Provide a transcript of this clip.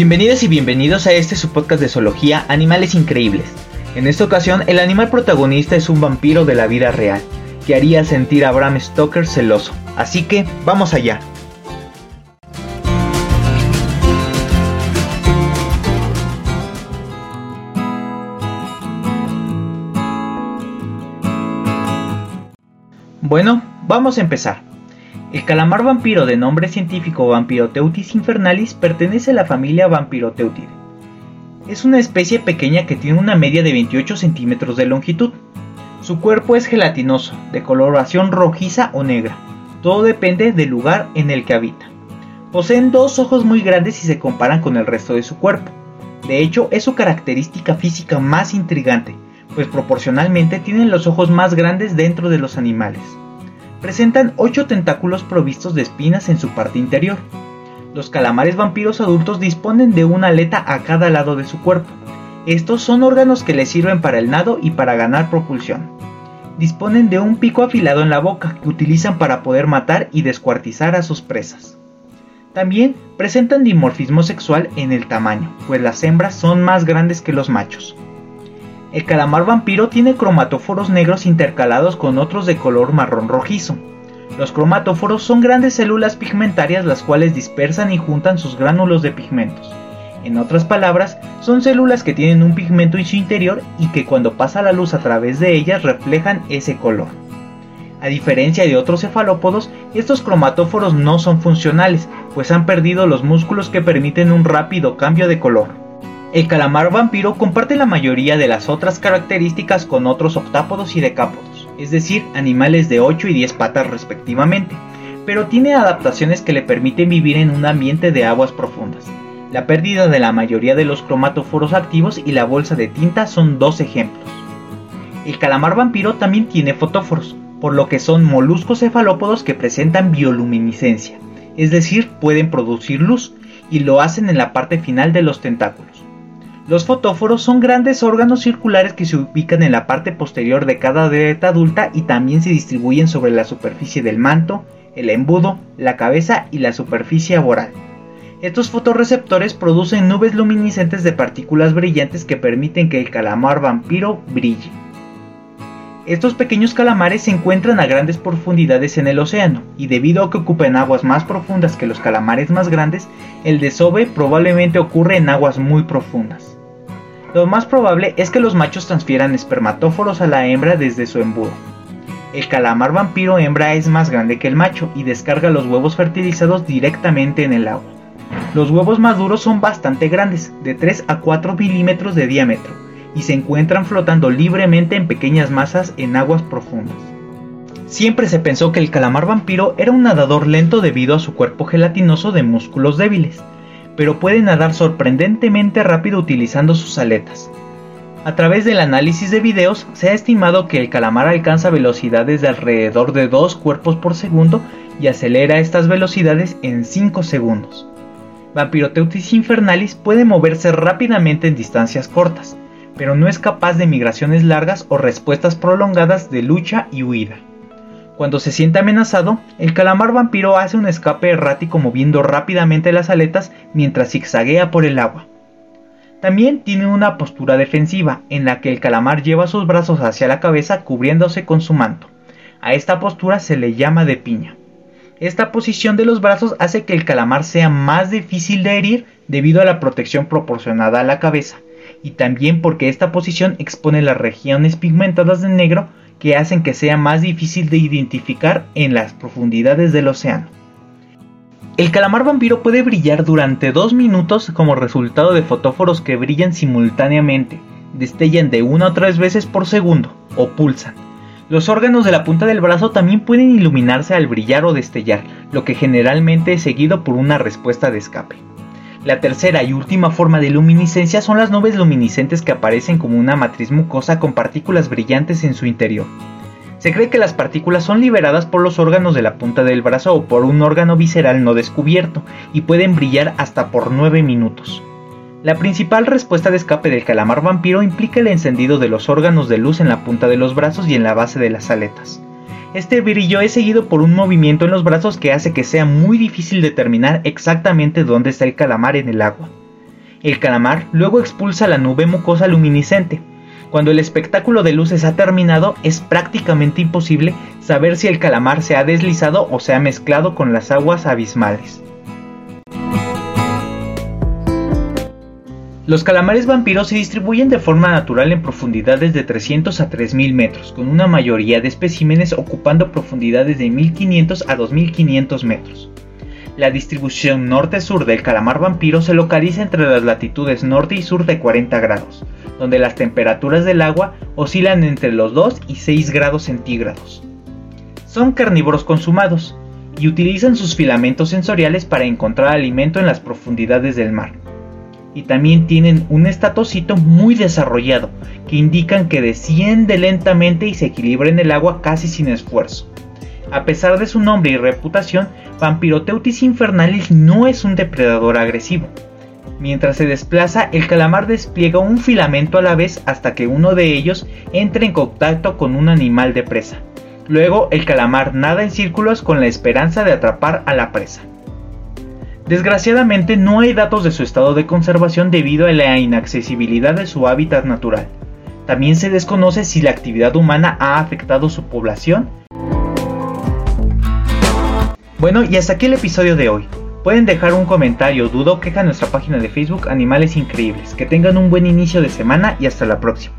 Bienvenidas y bienvenidos a este su podcast de zoología Animales Increíbles. En esta ocasión, el animal protagonista es un vampiro de la vida real, que haría sentir a Bram Stoker celoso. Así que, vamos allá. Bueno, vamos a empezar. El calamar vampiro de nombre científico Vampiroteutis infernalis pertenece a la familia Vampiroteutidae. Es una especie pequeña que tiene una media de 28 centímetros de longitud. Su cuerpo es gelatinoso, de coloración rojiza o negra. Todo depende del lugar en el que habita. Poseen dos ojos muy grandes si se comparan con el resto de su cuerpo. De hecho, es su característica física más intrigante, pues proporcionalmente tienen los ojos más grandes dentro de los animales. Presentan 8 tentáculos provistos de espinas en su parte interior. Los calamares vampiros adultos disponen de una aleta a cada lado de su cuerpo. Estos son órganos que les sirven para el nado y para ganar propulsión. Disponen de un pico afilado en la boca que utilizan para poder matar y descuartizar a sus presas. También presentan dimorfismo sexual en el tamaño, pues las hembras son más grandes que los machos. El calamar vampiro tiene cromatóforos negros intercalados con otros de color marrón rojizo. Los cromatóforos son grandes células pigmentarias las cuales dispersan y juntan sus gránulos de pigmentos. En otras palabras, son células que tienen un pigmento en su interior y que cuando pasa la luz a través de ellas reflejan ese color. A diferencia de otros cefalópodos, estos cromatóforos no son funcionales, pues han perdido los músculos que permiten un rápido cambio de color. El calamar vampiro comparte la mayoría de las otras características con otros octápodos y decápodos, es decir, animales de 8 y 10 patas respectivamente, pero tiene adaptaciones que le permiten vivir en un ambiente de aguas profundas. La pérdida de la mayoría de los cromatóforos activos y la bolsa de tinta son dos ejemplos. El calamar vampiro también tiene fotóforos, por lo que son moluscos cefalópodos que presentan bioluminiscencia, es decir, pueden producir luz, y lo hacen en la parte final de los tentáculos. Los fotóforos son grandes órganos circulares que se ubican en la parte posterior de cada aleta adulta y también se distribuyen sobre la superficie del manto, el embudo, la cabeza y la superficie aboral. Estos fotorreceptores producen nubes luminiscentes de partículas brillantes que permiten que el calamar vampiro brille. Estos pequeños calamares se encuentran a grandes profundidades en el océano, y debido a que ocupan aguas más profundas que los calamares más grandes, el desove probablemente ocurre en aguas muy profundas. Lo más probable es que los machos transfieran espermatóforos a la hembra desde su embudo. El calamar vampiro hembra es más grande que el macho y descarga los huevos fertilizados directamente en el agua. Los huevos maduros son bastante grandes, de 3 a 4 milímetros de diámetro, y se encuentran flotando libremente en pequeñas masas en aguas profundas. Siempre se pensó que el calamar vampiro era un nadador lento debido a su cuerpo gelatinoso de músculos débiles, pero puede nadar sorprendentemente rápido utilizando sus aletas. A través del análisis de videos se ha estimado que el calamar alcanza velocidades de alrededor de 2 cuerpos por segundo y acelera estas velocidades en 5 segundos. Vampiroteutis infernalis puede moverse rápidamente en distancias cortas, pero no es capaz de migraciones largas o respuestas prolongadas de lucha y huida. Cuando se siente amenazado, el calamar vampiro hace un escape errático moviendo rápidamente las aletas mientras zigzaguea por el agua. También tiene una postura defensiva, en la que el calamar lleva sus brazos hacia la cabeza cubriéndose con su manto. A esta postura se le llama de piña. Esta posición de los brazos hace que el calamar sea más difícil de herir debido a la protección proporcionada a la cabeza, y también porque esta posición expone las regiones pigmentadas de negro que hacen que sea más difícil de identificar en las profundidades del océano. El calamar vampiro puede brillar durante dos minutos como resultado de fotóforos que brillan simultáneamente, destellan de una o tres veces por segundo o pulsan. Los órganos de la punta del brazo también pueden iluminarse al brillar o destellar, lo que generalmente es seguido por una respuesta de escape. La tercera y última forma de luminiscencia son las nubes luminiscentes que aparecen como una matriz mucosa con partículas brillantes en su interior. Se cree que las partículas son liberadas por los órganos de la punta del brazo o por un órgano visceral no descubierto y pueden brillar hasta por 9 minutos. La principal respuesta de escape del calamar vampiro implica el encendido de los órganos de luz en la punta de los brazos y en la base de las aletas. Este brillo es seguido por un movimiento en los brazos que hace que sea muy difícil determinar exactamente dónde está el calamar en el agua. El calamar luego expulsa la nube mucosa luminiscente. Cuando el espectáculo de luces ha terminado, es prácticamente imposible saber si el calamar se ha deslizado o se ha mezclado con las aguas abismales. Los calamares vampiros se distribuyen de forma natural en profundidades de 300 a 3000 metros, con una mayoría de especímenes ocupando profundidades de 1500 a 2500 metros. La distribución norte-sur del calamar vampiro se localiza entre las latitudes norte y sur de 40 grados, donde las temperaturas del agua oscilan entre los 2 y 6 grados centígrados. Son carnívoros consumados y utilizan sus filamentos sensoriales para encontrar alimento en las profundidades del mar y también tienen un estatocito muy desarrollado que indican que desciende lentamente y se equilibra en el agua casi sin esfuerzo. A pesar de su nombre y reputación, Vampiroteutis infernalis no es un depredador agresivo. Mientras se desplaza, el calamar despliega un filamento a la vez hasta que uno de ellos entre en contacto con un animal de presa. Luego, el calamar nada en círculos con la esperanza de atrapar a la presa. Desgraciadamente no hay datos de su estado de conservación debido a la inaccesibilidad de su hábitat natural. También se desconoce si la actividad humana ha afectado su población. Bueno, y hasta aquí el episodio de hoy. Pueden dejar un comentario, dudo o queja en nuestra página de Facebook Animales Increíbles. Que tengan un buen inicio de semana y hasta la próxima.